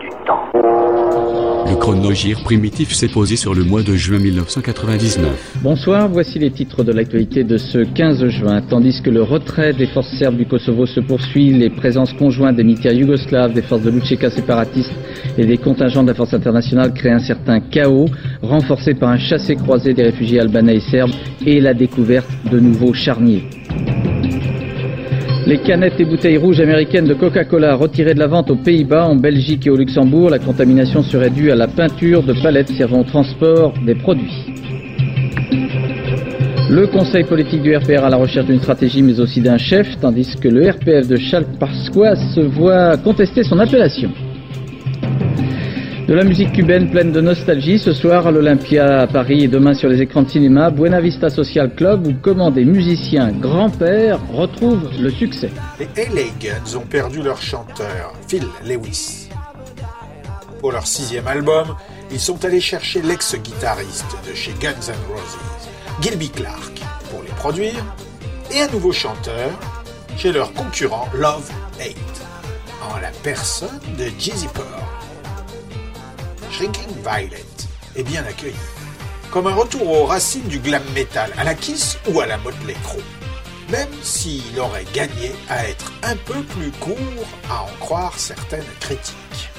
du temps. Le chronogire primitif s'est posé sur le mois de juin 1999. Bonsoir, voici les titres de l'actualité de ce 15 juin. Tandis que le retrait des forces serbes du Kosovo se poursuit, les présences conjointes des militaires yougoslaves, des forces de Lucheka séparatistes et des contingents de la force internationale créent un certain chaos, renforcé par un chassé-croisé des réfugiés albanais et serbes et la découverte de nouveaux charniers. Les canettes et bouteilles rouges américaines de Coca-Cola retirées de la vente aux Pays-Bas, en Belgique et au Luxembourg, la contamination serait due à la peinture de palettes servant au transport des produits. Le conseil politique du RPR à la recherche d'une stratégie mais aussi d'un chef, tandis que le RPF de Challes-Pasqua se voit contester son appellation. De la musique cubaine pleine de nostalgie ce soir à l'Olympia à Paris et demain sur les écrans de cinéma, Buena Vista Social Club où comment des musiciens grands-pères retrouvent le succès. Les LA Guns ont perdu leur chanteur, Phil Lewis. Pour leur sixième album, ils sont allés chercher l'ex-guitariste de chez Guns N' Roses, Gilby Clark, pour les produire, et un nouveau chanteur chez leur concurrent Love Hate, en la personne de Jizzy Pearl. Shrinking Violet est bien accueilli. Comme un retour aux racines du glam metal, à la Kiss ou à la Motley Crue. Même s'il aurait gagné à être un peu plus court, à en croire certaines critiques.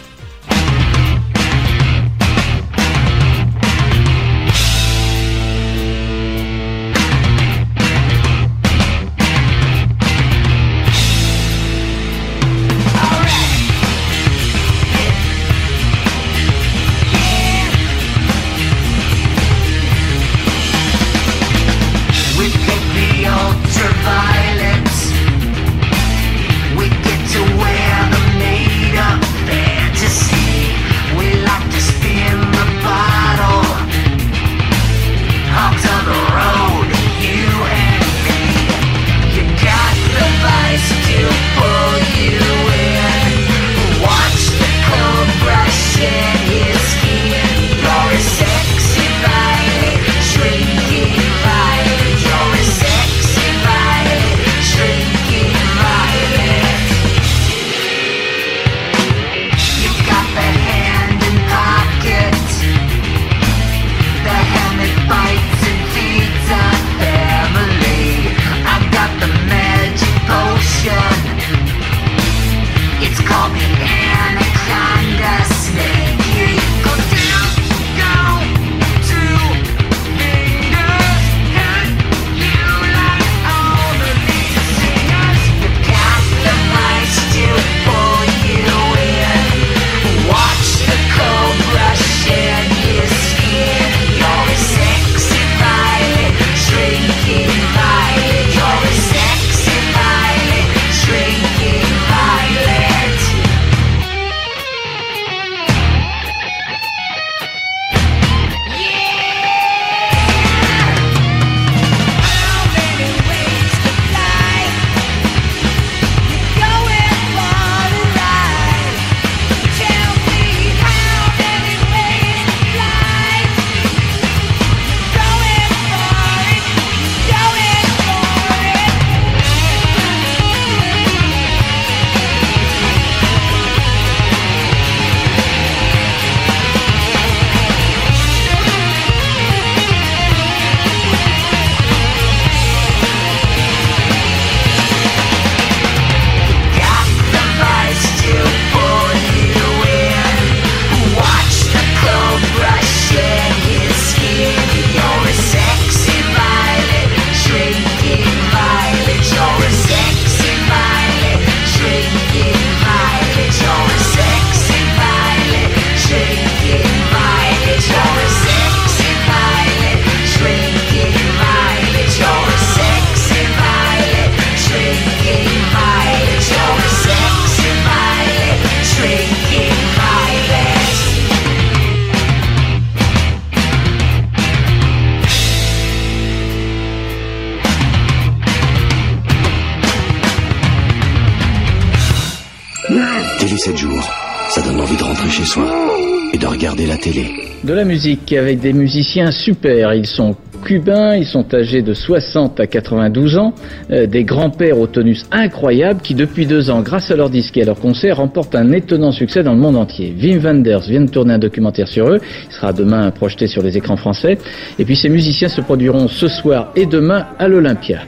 Avec des musiciens super. Ils sont cubains, ils sont âgés de 60 à 92 ans, euh, des grands-pères au tonus incroyable qui depuis deux ans, grâce à leur disque et à leur concert, remportent un étonnant succès dans le monde entier. Wim Wenders vient de tourner un documentaire sur eux, il sera demain projeté sur les écrans français, et puis ces musiciens se produiront ce soir et demain à l'Olympia.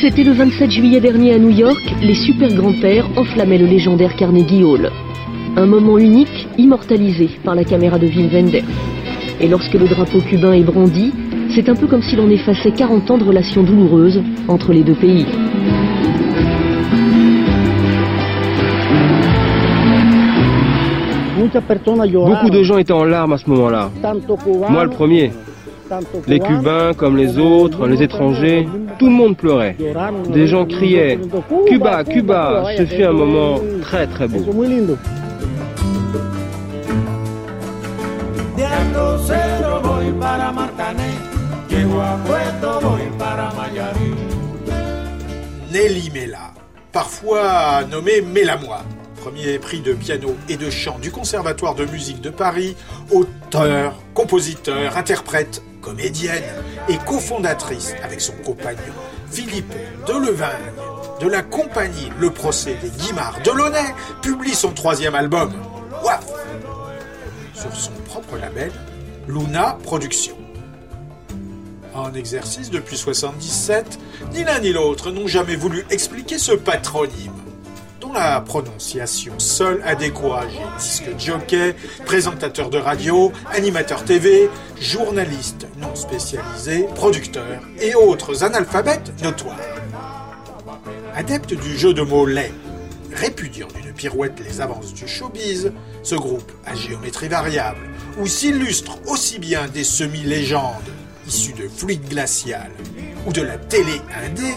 C'était le 27 juillet dernier à New York, les super grands-pères enflammaient le légendaire Carnegie Hall. Un moment unique, immortalisé par la caméra de Wim. Et lorsque le drapeau cubain est brandi, c'est un peu comme si l'on effaçait 40 ans de relations douloureuses entre les deux pays. Beaucoup de gens étaient en larmes à ce moment-là. Moi le premier. Les Cubains comme les autres, les étrangers, tout le monde pleurait. Des gens criaient Cuba, Cuba. Ce fut un moment très très beau. Nelly Mela, parfois nommée Mélamoine, premier prix de piano et de chant du Conservatoire de musique de Paris, auteur, compositeur, interprète, comédienne et cofondatrice avec son compagnon Philippe Delevingne de la compagnie Le Procès des Guimards Delaunay, publie son troisième album, Waf, sur son propre label, Luna Productions. En exercice depuis 77, ni l'un ni l'autre n'ont jamais voulu expliquer ce patronyme, dont la prononciation seule a découragé disque jockey, présentateur de radio, animateur TV, journaliste non spécialisé, producteur et autres analphabètes notoires. Adepte du jeu de mots laid, répudiant d'une pirouette les avances du showbiz, ce groupe à géométrie variable, où s'illustrent aussi bien des semi-légendes issus de fluide glacial ou de la télé indé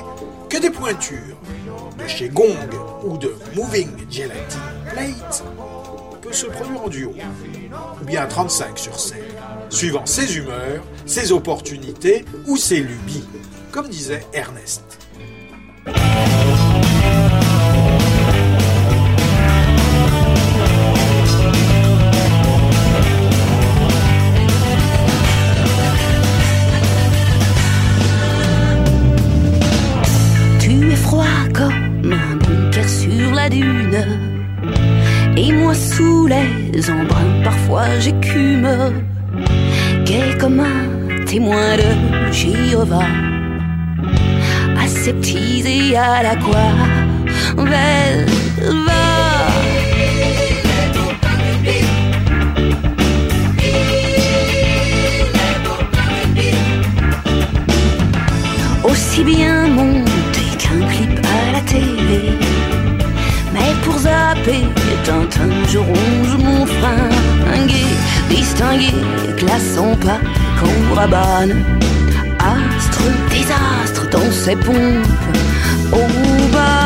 que des pointures de chez Gong ou de Moving Gelatin Plate peut se produire en duo, ou bien à 35 sur scène, suivant ses humeurs, ses opportunités ou ses lubies, comme disait Ernest. Sous les embruns, parfois j'écume. Gai comme un témoin de Jéhovah. Aseptisé à la quoi va. Aussi bien monté qu'un clip à la télé. Mais pour zapper Tintin, je ronge mon fringué, distingué, classant pas qu'on. Astre, désastre dans ses pompes, au barane.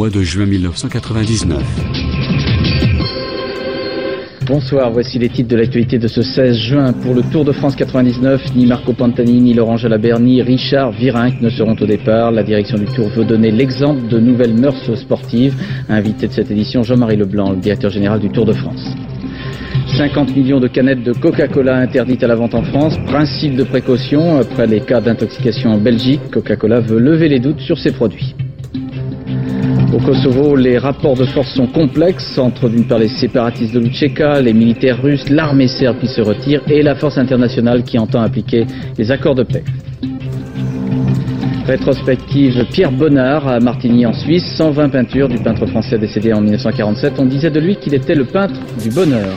Mois de juin 1999. Bonsoir, voici les titres de l'actualité de ce 16 juin. Pour le Tour de France 99, ni Marco Pantani, ni Laurent Jalabert, ni Richard Virenque ne seront au départ. La direction du Tour veut donner l'exemple de nouvelles mœurs sportives. Invité de cette édition, Jean-Marie Leblanc, le directeur général du Tour de France. 50 millions de canettes de Coca-Cola interdites à la vente en France. Principe de précaution, après les cas d'intoxication en Belgique, Coca-Cola veut lever les doutes sur ses produits. Au Kosovo, les rapports de force sont complexes entre d'une part les séparatistes de Lucheka, les militaires russes, l'armée serbe qui se retire et la force internationale qui entend appliquer les accords de paix. Rétrospective Pierre Bonnard à Martigny en Suisse, 120 peintures du peintre français décédé en 1947. On disait de lui qu'il était le peintre du bonheur.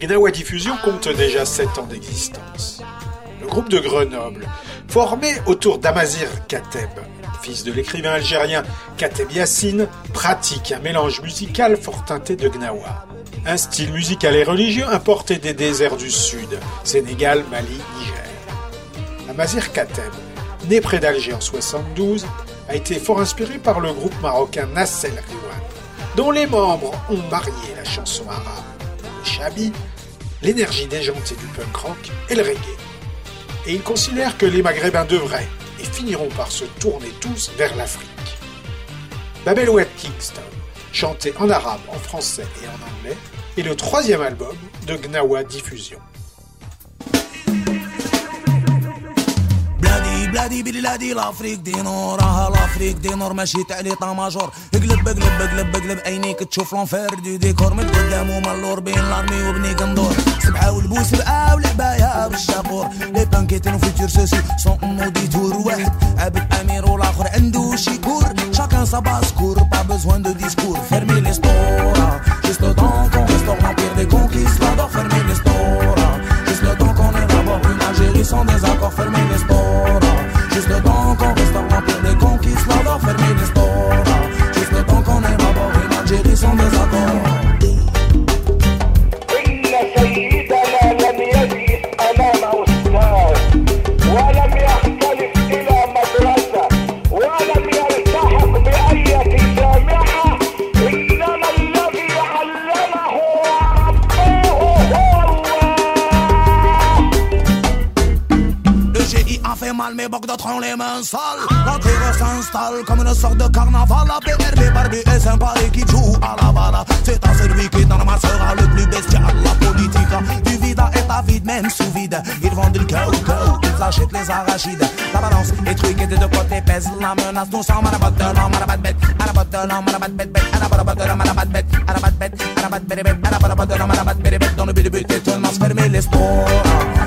Gnawa Diffusion compte déjà 7 ans d'existence. Le groupe de Grenoble, formé autour d'Amazir Kateb, fils de l'écrivain algérien Kateb Yassine, pratique un mélange musical fort teinté de Gnawa. Un style musical et religieux importé des déserts du Sud, Sénégal, Mali, Niger. Amazir Kateb, né près d'Alger en 72, a été fort inspiré par le groupe marocain Nassel Riwan, dont les membres ont marié la chanson arabe. L'énergie déjantée du punk rock et le reggae. Et il considère que les Maghrébins devraient et finiront par se tourner tous vers l'Afrique. Babel Wet Kingston, chanté en arabe, en français et en anglais, est le troisième album de Gnawa Diffusion. بلادي بلادي لافريك دي نورها لافريك دي نور. ماشي تعليطة ماجور اقلب اقلب اقلب اقلب. عينيك تشوف لونفير دي ديكور. من قدام ومالور بين لارمي وبني قندور. سبعة والبوس سبعة والعباية بالشابور لي بانكيتين وفيتور سوسي سون مو ديتور واحد. عبد امير والآخر عنده شيكور شاكان سا باسكور با بوزوان دو ديسكور فيرمي لي ستورا جست لو d'autres les mains sales. La s'installe comme une sorte de carnaval. La PRB Barbie est sympa et qui joue à la bala. C'est à celui qui dans ma sera le plus bestial. La politique du vide est avide, même sous vide. Ils vendent le cœur au ils achètent les arachides. La balance est truquée des deux côtés, pèse la menace. Nous sommes à la botte de l'homme, à la batte bête, à la botte de l'homme, à la batte bête, à la botte de l'homme, à la batte bête, à la batte bête, à la batte bête, à la botte de l'homme, à la batte bête, dans le but de buter tout fermer les sports.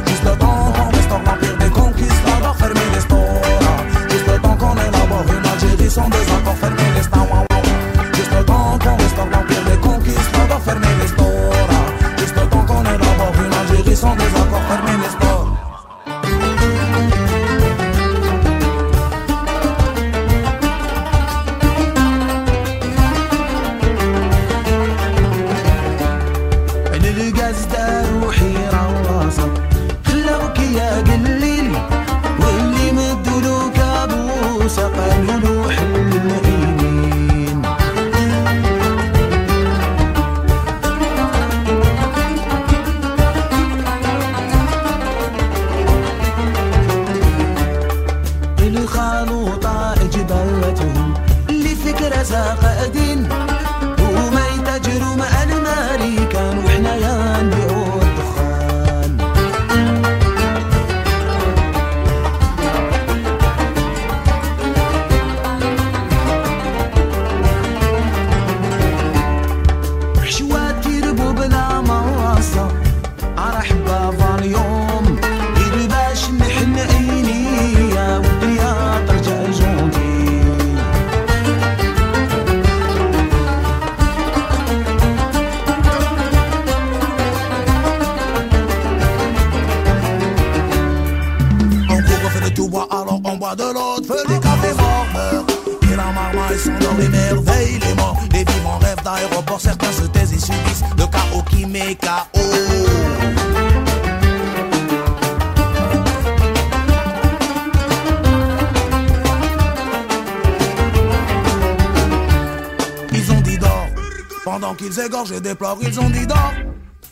Déplorent, ils ont dit d'or.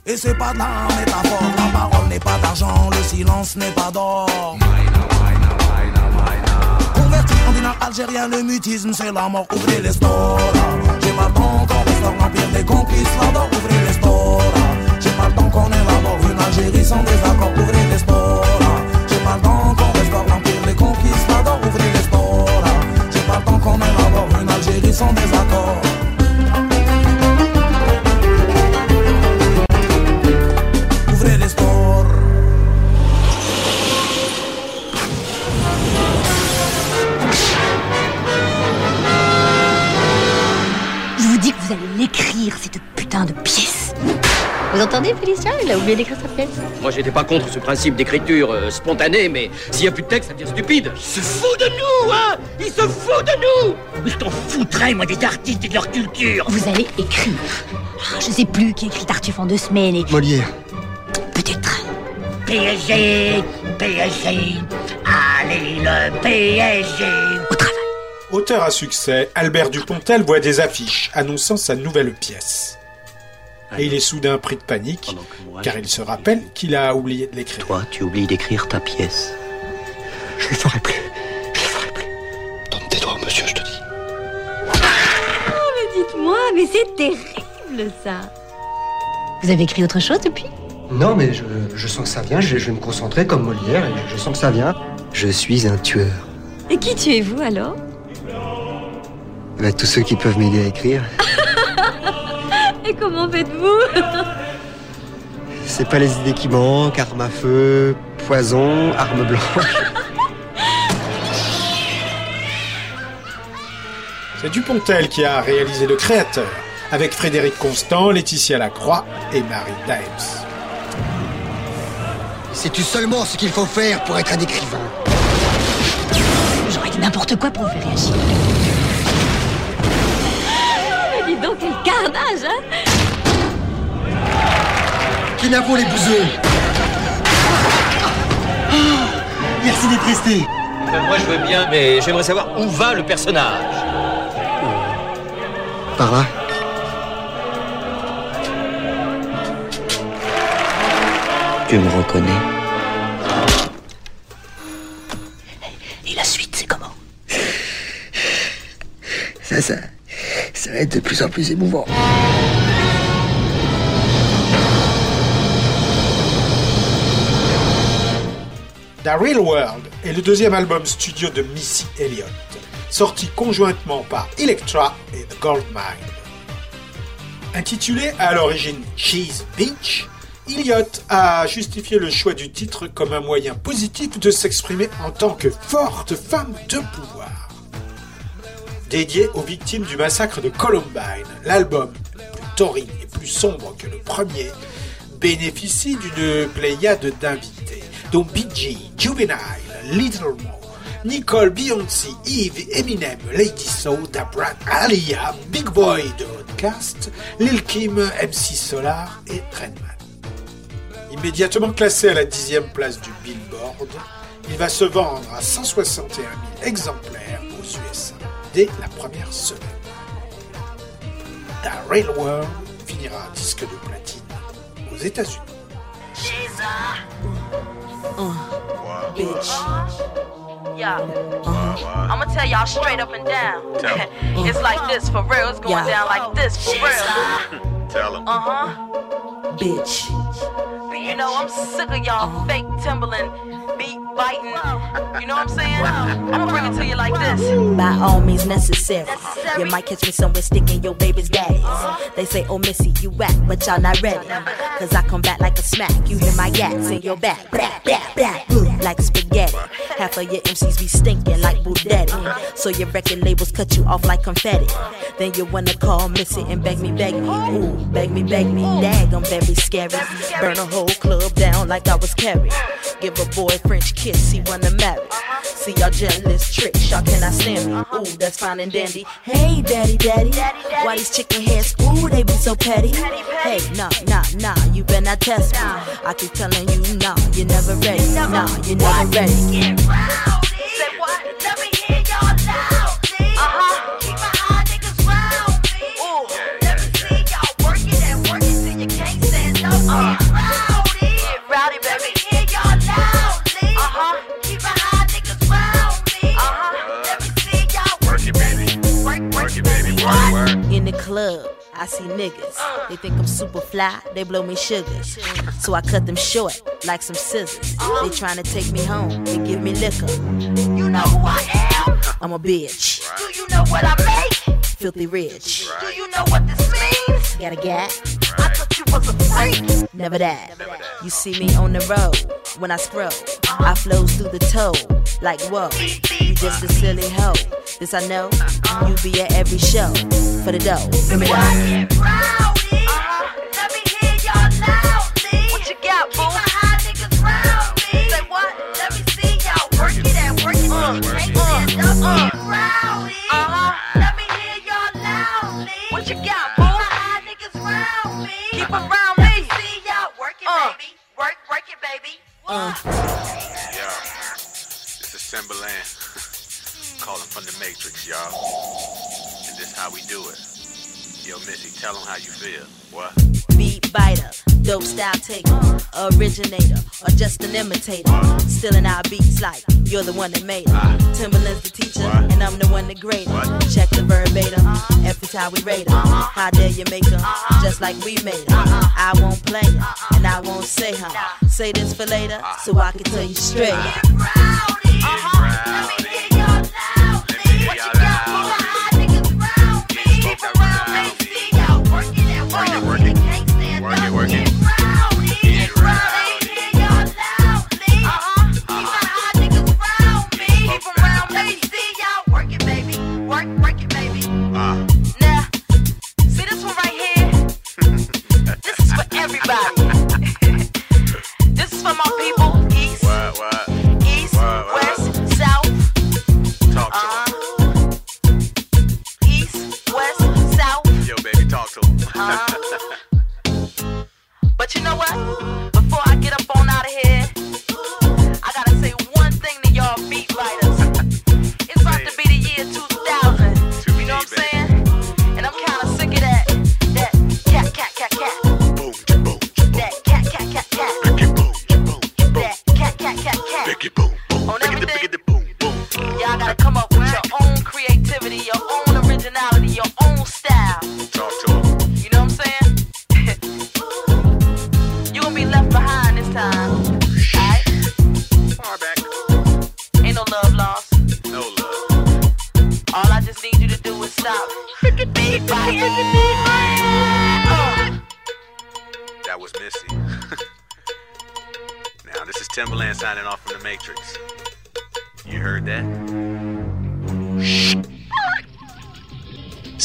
Et c'est pas de la métaphore, la parole n'est pas d'argent, le silence n'est pas d'or. Converti en dinar algérien, le mutisme c'est la mort, ouvrez les stores. J'ai pas le temps qu'on restaure l'empire des conquistadors, ouvrez les stores. J'ai pas le temps qu'on élabore une Algérie sans désaccord, ouvrez les stores. Vous entendez, Félicien Il a oublié d'écrire sa pièce. Moi, j'étais pas contre ce principe d'écriture euh, spontanée, mais s'il y a plus de texte, ça devient stupide. Il se fout de nous, hein Il se fout de nous Mais je t'en foutrais, moi, des artistes et de leur culture. Vous allez écrire. Ah, je sais plus qui écrit Tartuffe en deux semaines et... Molière. Peut-être. PSG, PSG, allez le PSG. Au travail. Auteur à succès, Albert Dupontel voit des affiches annonçant sa nouvelle pièce. Et il est soudain pris de panique, car il se rappelle qu'il a oublié de l'écrire. Toi, tu oublies d'écrire ta pièce. Je le ferai plus. Je le ferai plus. Donne tes doigts, monsieur, je te dis. Oh, mais dites-moi, mais c'est terrible, ça. Vous avez écrit autre chose depuis? Non, mais je, je sens que ça vient. Je, je vais me concentrer comme Molière et je, je sens que ça vient. Je suis un tueur. Et qui tuez-vous, alors? Bah, tous ceux qui peuvent m'aider à écrire. Et comment faites-vous C'est pas les idées qui manquent. Arme à feu, poison, arme blanche. C'est Dupontel qui a réalisé Le Créateur, avec Frédéric Constant, Laetitia Lacroix et Marie Dimes. Sais-tu seulement ce qu'il faut faire pour être un écrivain? J'aurais dit n'importe quoi pour vous faire réagir. Quel carnage, hein Kinavo les bouseux Ah, Merci d'être resté. Euh, moi, je veux bien, mais j'aimerais savoir où va le personnage. Par là. Tu me reconnais? De plus en plus émouvant. The Real World est le deuxième album studio de Missy Elliott, sorti conjointement par Elektra et The Gold Mine. Intitulé à l'origine Cheese Beach, Elliott a justifié le choix du titre comme un moyen positif de s'exprimer en tant que forte femme de pouvoir. Dédié aux victimes du massacre de Columbine, l'album, plus taurine et plus sombre que le premier, bénéficie d'une pléiade d'invités, dont Bee Juvenile, Little Mo, Nicole, Beyoncé, Eve, Eminem, Lady Soul, Dabra, Alia, Big Boy de Outcast, Lil Kim, MC Solar et Redman. Immédiatement classé à la dixième place du Billboard, il va se vendre à 161 000 exemplaires aux USA dès la première semaine. The Real World finira disque de platine aux États-Unis. bitch. Yeah. I'ma tell y'all straight up and down. it's like this for real. It's going Yeah. down like this for real. Tell him. Uh huh. Bitch. Know, I'm sick of y'all fake Timberland beat biting. You know what I'm saying? I'ma bring it to you like this. By all means necessary. You might catch me somewhere sticking your baby's daddies. They say, oh Missy, you whack, but y'all not ready. Cause I come back like a smack. You hear my yaks in your back. Back, back, back. Like spaghetti. Half of your MCs be stinking like Daddy. So your record labels cut you off like confetti. Then you wanna call Missy and beg me, beg me. Ooh, beg me, beg me. Dag, I'm very scary. Burn a whole club down like I was Carrie. Give a boy French kiss, he wanna marry. See y'all jealous tricks, y'all cannot stand me. Ooh, that's fine and dandy. Hey, daddy, daddy. daddy, daddy. Why these chicken heads? Ooh, they be so petty. Hey, nah, nah, nah, you better not test me. I keep telling you, nah, you're never ready. Nah, you're never ready. Say what? Let me hear y'all loudly. Uh-huh. Keep In the club, I see niggas. They think I'm super fly, they blow me sugars. So I cut them short like some scissors. They trying to take me home, they give me liquor. You know who I am? I'm a bitch, Do you know what I make? filthy rich. Do you know what this means? Got a gap? I thought you was a freak. Never that. You see me on the road when I scroll. I flows through the toe like whoa. You just a silly hoe. This I know. You be at every show for the dough. Give me that. Get rowdy. From the Matrix, y'all. And this how we do it. Yo, Missy, tell them how you feel. What? Beat biter, dope style taker, originator, or just an imitator. Stealing our beats like you're the one that made them. Ah. Timberland's the teacher, and I'm the one that graded. Check the verbatim, is how we rate 'em. How dare you make 'em just like we made 'em. I won't play 'em, and I won't say huh. Say this for later, ah. so I can tell you straight. Ah. This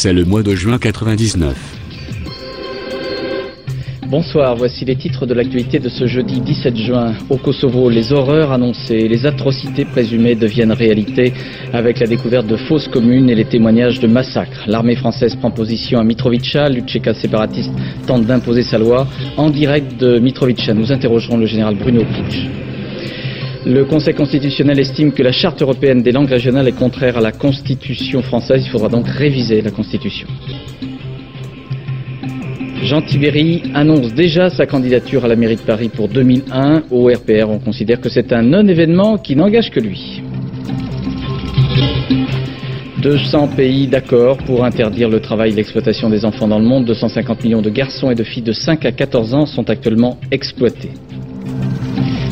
C'est le mois de juin 99. Bonsoir, voici les titres de l'actualité de ce jeudi 17 juin. Au Kosovo, les horreurs annoncées les atrocités présumées deviennent réalité avec la découverte de fausses communes et les témoignages de massacres. L'armée française prend position à Mitrovica, l'Utcheka séparatiste tente d'imposer sa loi. En direct de Mitrovica, nous interrogerons le général Bruno Puig. Le Conseil constitutionnel estime que la charte européenne des langues régionales est contraire à la Constitution française. Il faudra donc réviser la Constitution. Jean Tibéry annonce déjà sa candidature à la mairie de Paris pour 2001. Au RPR, on considère que c'est un non-événement qui n'engage que lui. 200 pays d'accord pour interdire le travail et l'exploitation des enfants dans le monde. 250 millions de garçons et de filles de 5 à 14 ans sont actuellement exploités.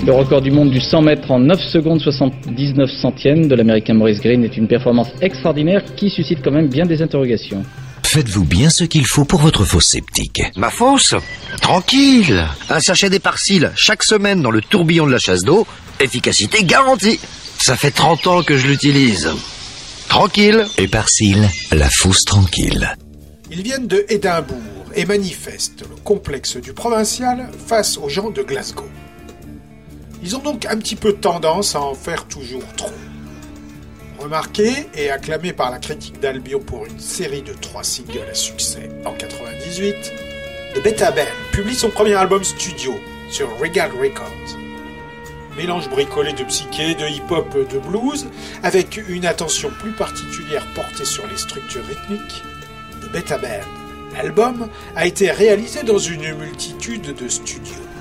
Le record du monde du 100 mètres en 9 secondes 79 centièmes de l'américain Maurice Green est une performance extraordinaire qui suscite quand même bien des interrogations. Faites-vous bien ce qu'il faut pour votre fosse septique Ma fosse Tranquille Un sachet d'éparcile chaque semaine dans le tourbillon de la chasse d'eau, efficacité garantie Ça fait 30 ans que je l'utilise. Tranquille Éparcile, la fosse tranquille. Ils viennent de Édimbourg et manifestent le complexe du provincial face aux gens de Glasgow. Ils ont donc un petit peu tendance à en faire toujours trop. Remarqué et acclamé par la critique d'Albion pour une série de trois singles à succès en 98, The Beta publie son premier album studio sur Regal Records. Mélange bricolé de psyché, de hip-hop, de blues, avec une attention plus particulière portée sur les structures rythmiques, The Beta Band, l'album, a été réalisé dans une multitude de studios.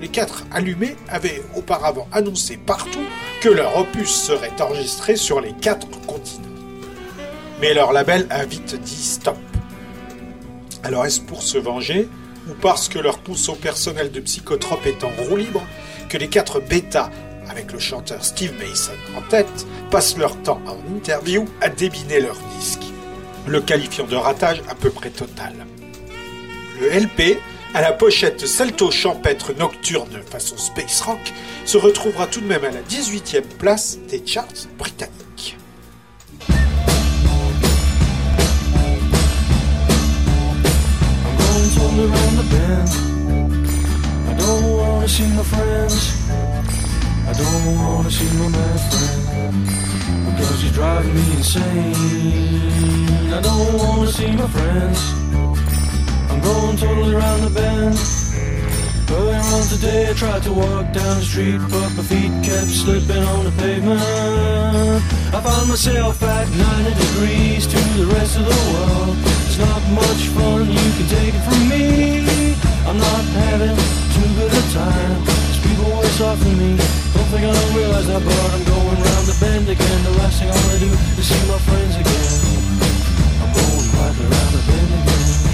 Les quatre allumés avaient auparavant annoncé partout que leur opus serait enregistré sur les quatre continents. Mais leur label a vite dit stop. Alors est-ce pour se venger ou parce que leur conso personnel de psychotrope est en roue libre que les quatre bêtas, avec le chanteur Steve Mason en tête, passent leur temps en interview à débiner leur disque, le qualifiant de ratage à peu près total. Le LP, à la pochette salto champêtre nocturne au space rock, se retrouvera tout de même à la 18e place des charts britanniques. going totally around the bend. I don't wanna see my friends. I'm going totally around the bend. Earlier on today. I tried to walk down the street But my feet kept slipping on the pavement. I found myself at 90 degrees to the rest of the world. It's not much fun, you can take it from me. I'm not having too good a time. There's people off than me. Don't think I don't realize that But I'm going round the bend again. The last thing I wanna do is see my friends again. I'm going quietly round the bend again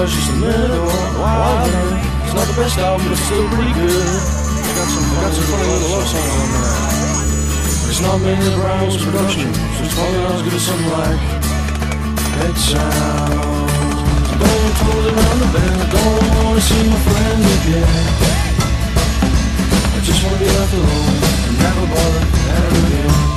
Boys just a minute ago. Wow, it's not the best album, but it's still pretty good. I got some, I got some funny little love songs on there. It's not the Browns production, so it's probably not as good as something like Pet Sounds. Don't close around the bend, I don't wanna see my friends again. I just wanna be left alone and never bother ever again.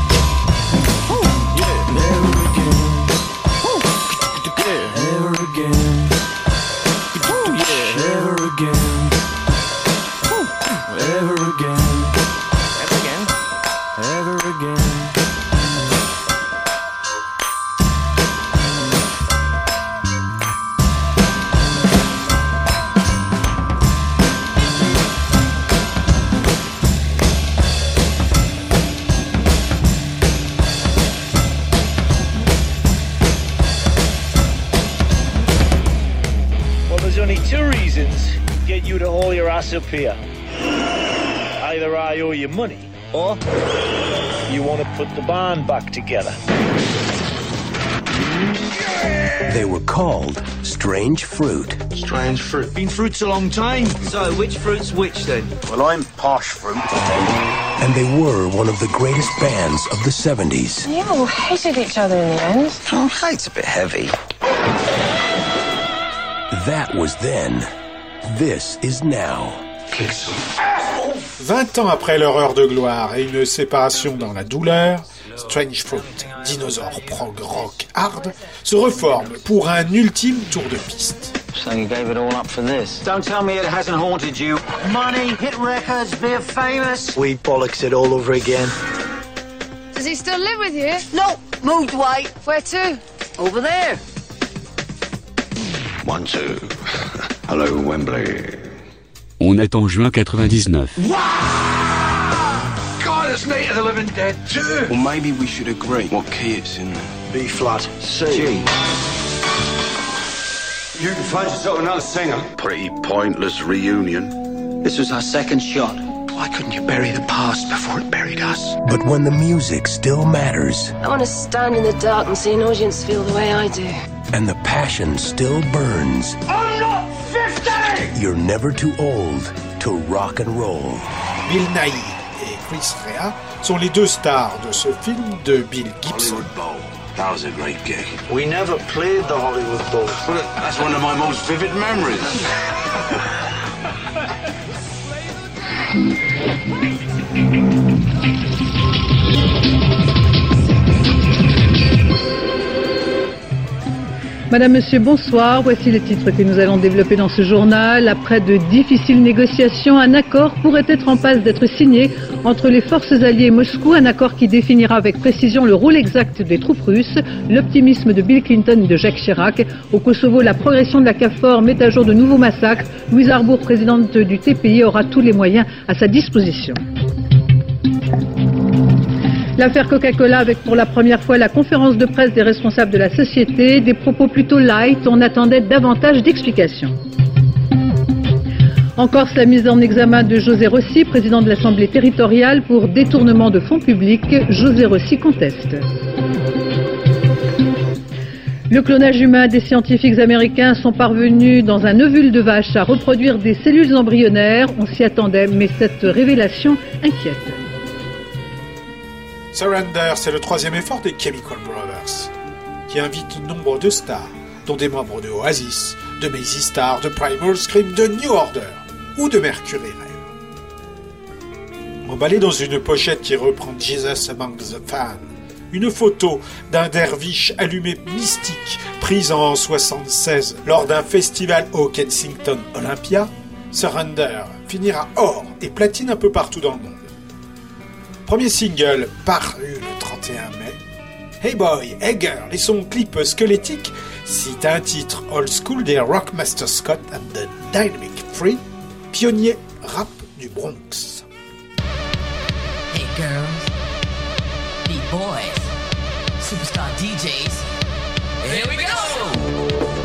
Put the band back together. They were called Strange Fruit. Strange fruit. Been fruits a long time. So, which fruit's which then? Well, I'm Posh Fruit. And they were one of the greatest bands of the 70s. You all hated each other in the end. Oh, hate's a bit heavy. That was then. This is now. 20 ans après leur heure de gloire et une séparation dans la douleur, Strange Fruit, dinosaure prog rock hard, se reforme pour un ultime tour de piste. So you gave it all up for this? Don't tell me it hasn't haunted you. Money, hit records, being famous. We bollocks it all over again. Does he still live with you? No, moved away. Where to? Over there. One, two. Hello, Wembley. On est en juin 99. Wow! God, it's neat of the living dead, too. Well, maybe we should agree what key it's in. B flat. C. G. You can find yourself another singer. Pretty pointless reunion. This was our second shot. Why couldn't you bury the past before it buried us? But when the music still matters I want to stand in the dark and see an audience feel the way I do. and the passion still burns, I'm not 50! You're never too old to rock and roll. Bill Nighy et Chris Rea sont les deux stars de ce film de Bill Gibson. Hollywood Bowl. That was a great gig. We never played the Hollywood Bowl. That's one of my most vivid memories. Madame, Monsieur, bonsoir. Voici les titres que nous allons développer dans ce journal. Après de difficiles négociations, un accord pourrait être en passe d'être signé entre les forces alliées et Moscou, un accord qui définira avec précision le rôle exact des troupes russes, l'optimisme de Bill Clinton et de Jacques Chirac. Au Kosovo, la progression de la CAFOR met à jour de nouveaux massacres. Louise Arbour, présidente du TPI, aura tous les moyens à sa disposition. L'affaire Coca-Cola avec pour la première fois la conférence de presse des responsables de la société, des propos plutôt light, on attendait davantage d'explications. En Corse, la mise en examen de José Rossi, président de l'Assemblée territoriale pour détournement de fonds publics. José Rossi conteste. Le clonage humain des scientifiques américains sont parvenus dans un ovule de vache à reproduire des cellules embryonnaires. On s'y attendait, mais cette révélation inquiète. Surrender, c'est le troisième effort des Chemical Brothers, qui invite nombre de stars, dont des membres de Oasis, de Maisy Star, de Primal Scream, de New Order ou de Mercury Rev. Emballé dans une pochette qui reprend Jesus Among the Fans, une photo d'un derviche allumé mystique prise en 76 lors d'un festival au Kensington Olympia, Surrender finira or et platine un peu partout dans le monde. Premier single paru le 31 mai. Hey Boy, Hey Girl et son clip squelettique citent un titre old school des Rockmaster Scott and the Dynamic Free, pionnier rap du Bronx. Hey girls, beat boys, superstar DJs. Here we go!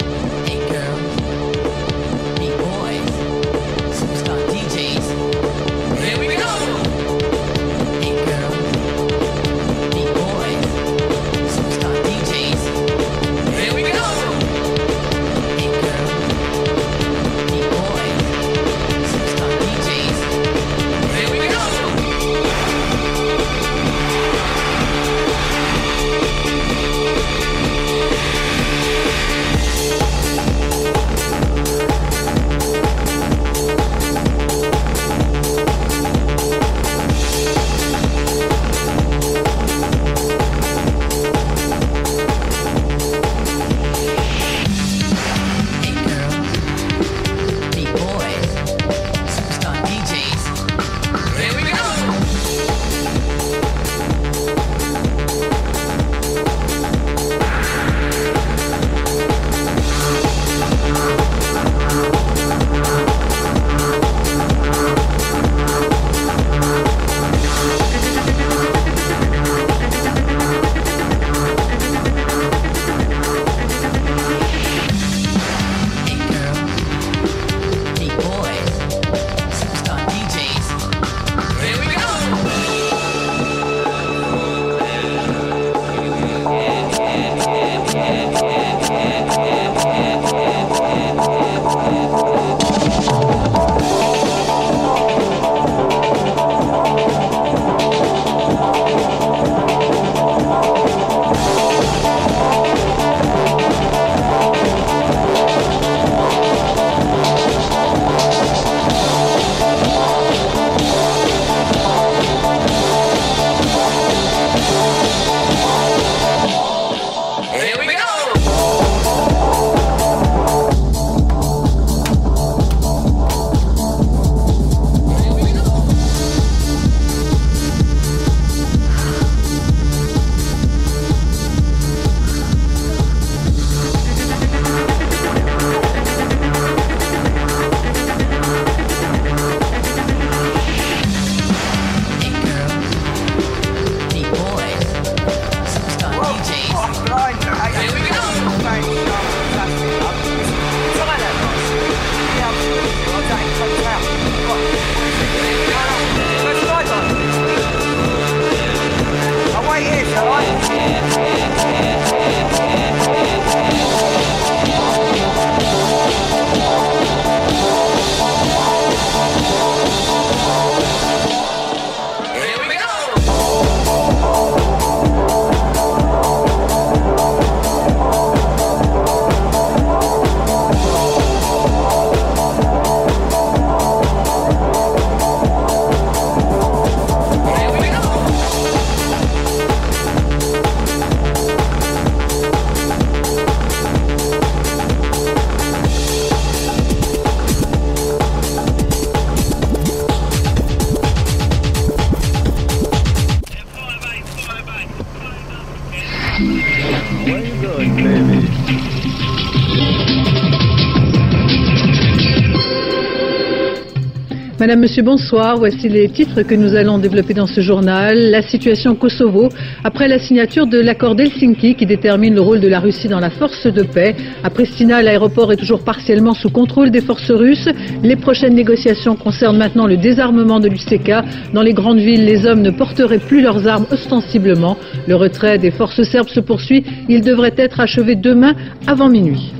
Madame, Monsieur, bonsoir. Voici les titres que nous allons développer dans ce journal. La situation Kosovo, après la signature de l'accord d'Helsinki qui détermine le rôle de la Russie dans la force de paix. À Pristina, l'aéroport est toujours partiellement sous contrôle des forces russes. Les prochaines négociations concernent maintenant le désarmement de l'UCK. Dans les grandes villes, les hommes ne porteraient plus leurs armes ostensiblement. Le retrait des forces serbes se poursuit. Il devrait être achevé demain avant minuit.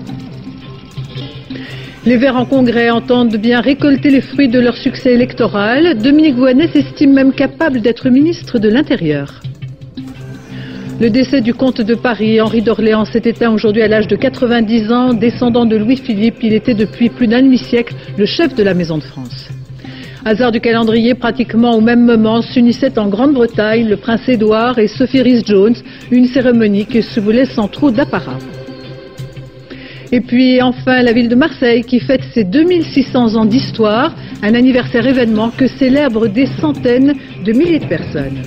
Les Verts en congrès entendent bien récolter les fruits de leur succès électoral. Dominique Voynet s'estime même capable d'être ministre de l'Intérieur. Le décès du comte de Paris, Henri d'Orléans, s'est éteint aujourd'hui à l'âge de 90 ans. Descendant de Louis-Philippe, il était depuis plus d'un demi-siècle le chef de la Maison de France. Hasard du calendrier, pratiquement au même moment, s'unissaient en Grande-Bretagne le prince Édouard et Sophie Rhys-Jones, une cérémonie qui se voulait sans trop d'apparat. Et puis enfin la ville de Marseille qui fête ses 2600 ans d'histoire, un anniversaire événement que célèbrent des centaines de milliers de personnes.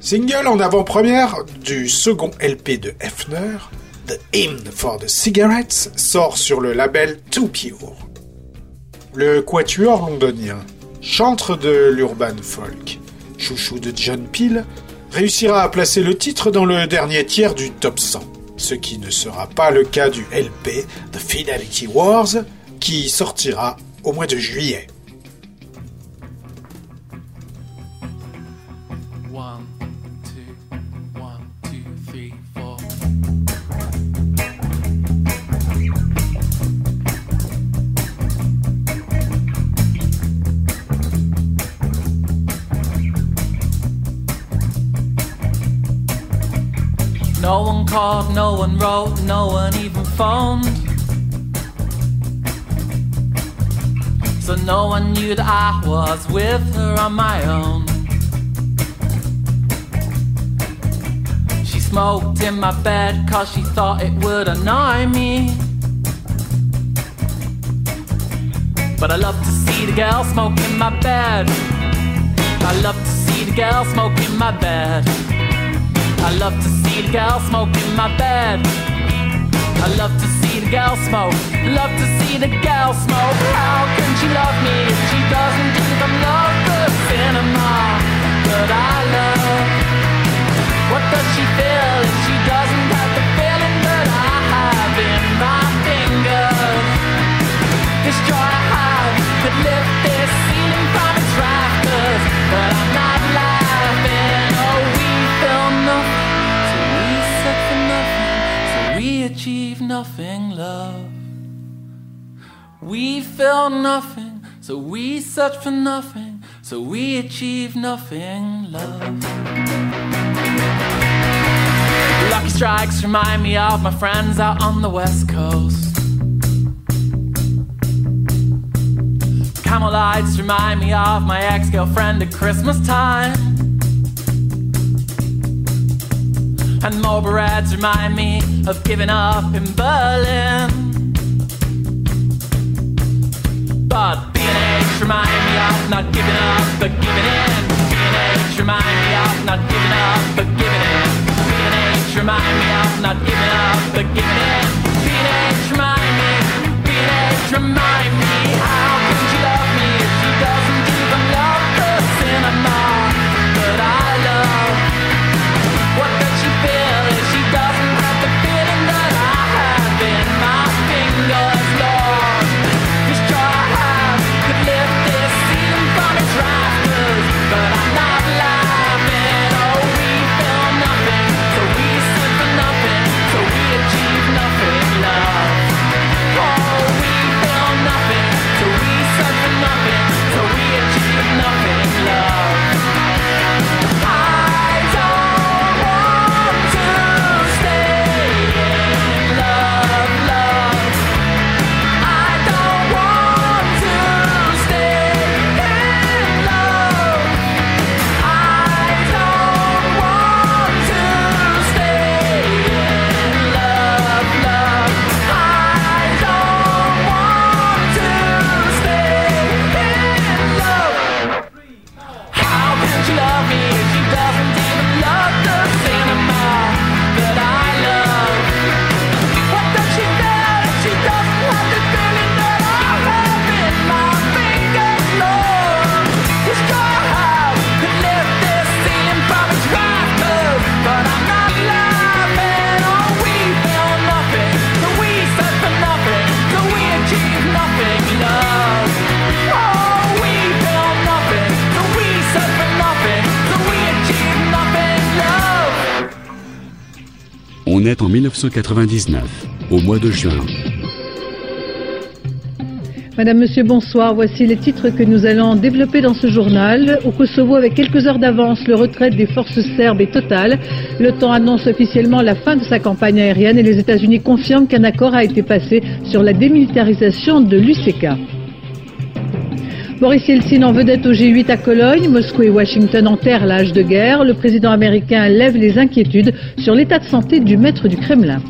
Single en avant-première du second LP de Hefner, The Hymn for the Cigarettes, sort sur le label Too Pure. Le quatuor londonien, chantre de l'urban folk, chouchou de John Peel, réussira à placer le titre dans le dernier tiers du top 100 ce qui ne sera pas le cas du LP The Fidelity Wars qui sortira au mois de juillet. Was with her on my own. She smoked in my bed cause she thought it would annoy me. But I love to see the girl smoke in my bed. I love to see the girl smoke in my bed. I love to see the girl smoke in my bed. I love to girl smoke. Love to see the girl smoke. How can she love me if she doesn't even love the cinema that I love? What does she feel if she doesn't have the feeling that I have in my fingers? This joy I have could lift this ceiling from its rafters, but I'm achieve nothing, love. We feel nothing, so we search for nothing, so we achieve nothing, love. Lucky strikes remind me of my friends out on the west coast. Camel lights remind me of my ex girlfriend at Christmas time. And Marlboro Reds remind me of giving up in Berlin. But B&H remind me of not giving up but giving in. B&H remind me of not giving up but giving in. B&H remind me of not giving up but giving in. B&H remind me, B&H remind me how en 1999, au mois de juin. Madame, Monsieur, bonsoir. Voici les titres que nous allons développer dans ce journal. Au Kosovo, avec quelques heures d'avance, le retrait des forces serbes est total. L'OTAN annonce officiellement la fin de sa campagne aérienne et les États-Unis confirment qu'un accord a été passé sur la démilitarisation de l'UCK. Boris Yeltsin en vedette au G8 à Cologne. Moscou et Washington enterrent l'âge de guerre. Le président américain lève les inquiétudes sur l'état de santé du maître du Kremlin.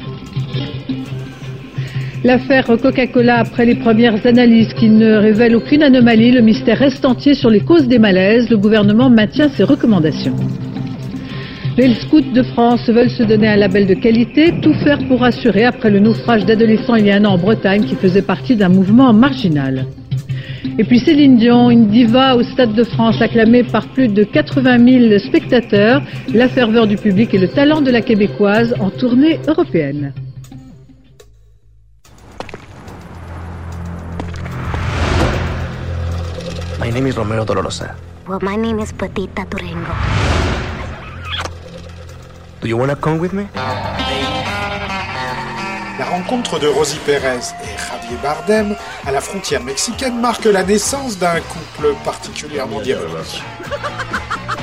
L'affaire Coca-Cola, après les premières analyses qui ne révèlent aucune anomalie, le mystère reste entier sur les causes des malaises. Le gouvernement maintient ses recommandations. Les scouts de France veulent se donner un label de qualité, tout faire pour assurer après le naufrage d'adolescents il y a un an en Bretagne qui faisait partie d'un mouvement marginal. Et puis Céline Dion, une diva au Stade de France acclamée par plus de 80 000 spectateurs, la ferveur du public et le talent de la québécoise en tournée européenne. My name is Romero Dolorosa. Well, my name is Petita Durango. Do you wanna come with me? La rencontre de Rosie Perez et Javier Bardem à la frontière mexicaine marque la naissance d'un couple particulièrement diabolique.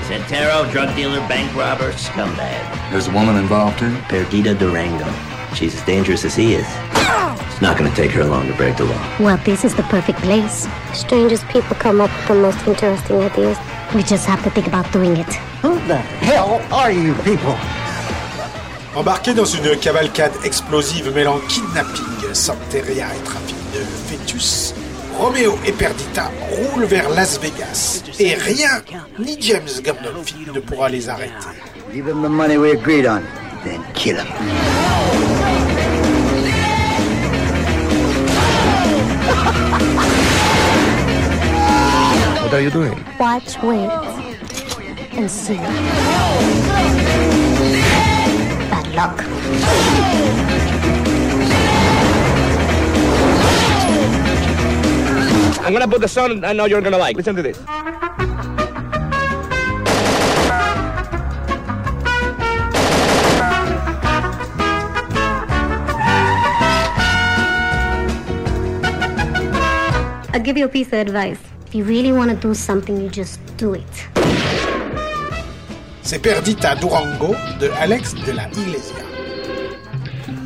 Santero, drug dealer, bank robber, scumbag. There's a woman involved too? Perdita Durango. She's as dangerous as he is. It's not gonna take her long to break the law. Well, this is the perfect place. Strangest people come up with the most interesting ideas. We just have to think about doing it. Who the hell are you people? Embarqués dans une cavalcade explosive mêlant kidnapping, santeria et trafic de fœtus, Roméo et Perdita roulent vers Las Vegas. Et rien, ni James Gandolfini ne pourra les arrêter. Give him the money we agreed on, then kill him. What are you doing? Watch, wait, and see. Bad luck. I'm gonna put the song I know you're gonna like. Listen to this. I'll give you a piece of advice. If you really want to do something, you just do it. C'est Perdita Durango de Alex de la Iglesia.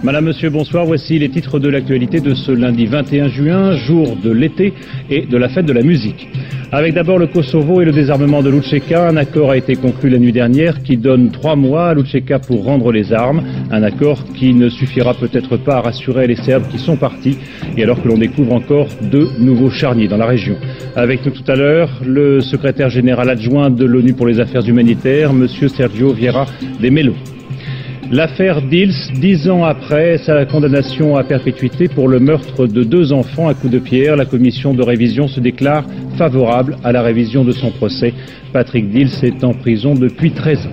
Madame, Monsieur, bonsoir. Voici les titres de l'actualité de ce lundi 21 juin, jour de l'été et de la fête de la musique. Avec d'abord le Kosovo et le désarmement de Lucheka, un accord a été conclu la nuit dernière qui donne trois mois à Lucheka pour rendre les armes. Un accord qui ne suffira peut-être pas à rassurer les Serbes qui sont partis et alors que l'on découvre encore deux nouveaux charniers dans la région. Avec nous tout à l'heure, le secrétaire général adjoint de l'ONU pour les affaires humanitaires, Monsieur Sergio Vieira de Mello. L'affaire Dils, dix ans après sa condamnation à perpétuité pour le meurtre de deux enfants à coups de pierre, la commission de révision se déclare favorable à la révision de son procès. Patrick Dils est en prison depuis 13 ans.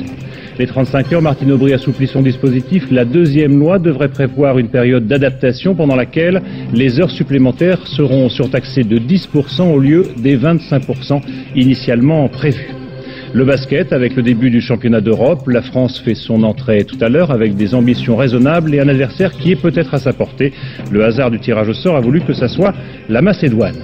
Les 35 heures, Martine Aubry assouplit son dispositif. La deuxième loi devrait prévoir une période d'adaptation pendant laquelle les heures supplémentaires seront surtaxées de 10% au lieu des 25% initialement prévus. Le basket, avec le début du championnat d'Europe, la France fait son entrée tout à l'heure avec des ambitions raisonnables et un adversaire qui est peut-être à sa portée. Le hasard du tirage au sort a voulu que ça soit la Macédoine.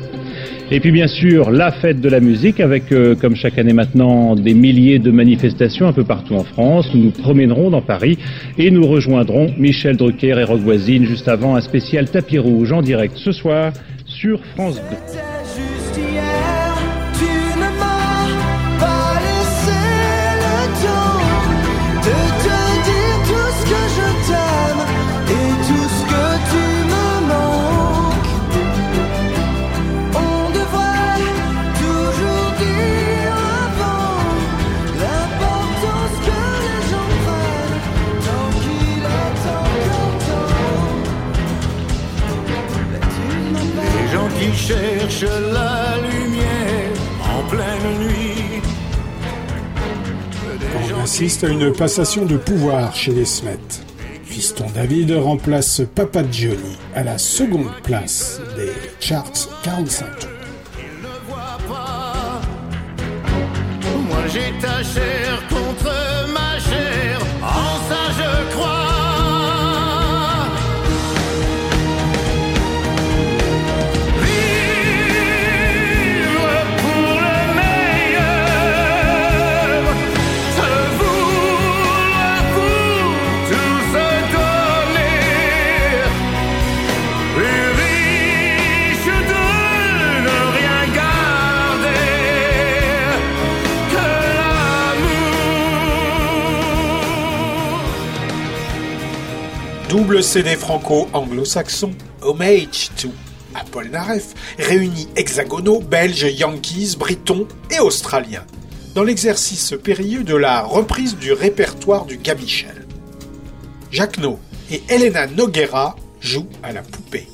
Et puis bien sûr, la fête de la musique avec, euh, comme chaque année maintenant, des milliers de manifestations un peu partout en France. Nous nous promènerons dans Paris et nous rejoindrons Michel Drucker et Rock Voisine juste avant un spécial tapis rouge en direct ce soir sur France 2. La lumière en pleine nuit. On assiste à une passation de pouvoir chez les Smets. Fiston David remplace Papa Johnny à la seconde place des charts 45 tours. Moi j'ai ta chair contre double CD franco-anglo-saxon, Homage to Polnareff, réunit hexagonaux, belges, yankees, britons et australiens, dans l'exercice périlleux de la reprise du répertoire du Gamichel. Jacques No et Elena Noguera jouent à la poupée.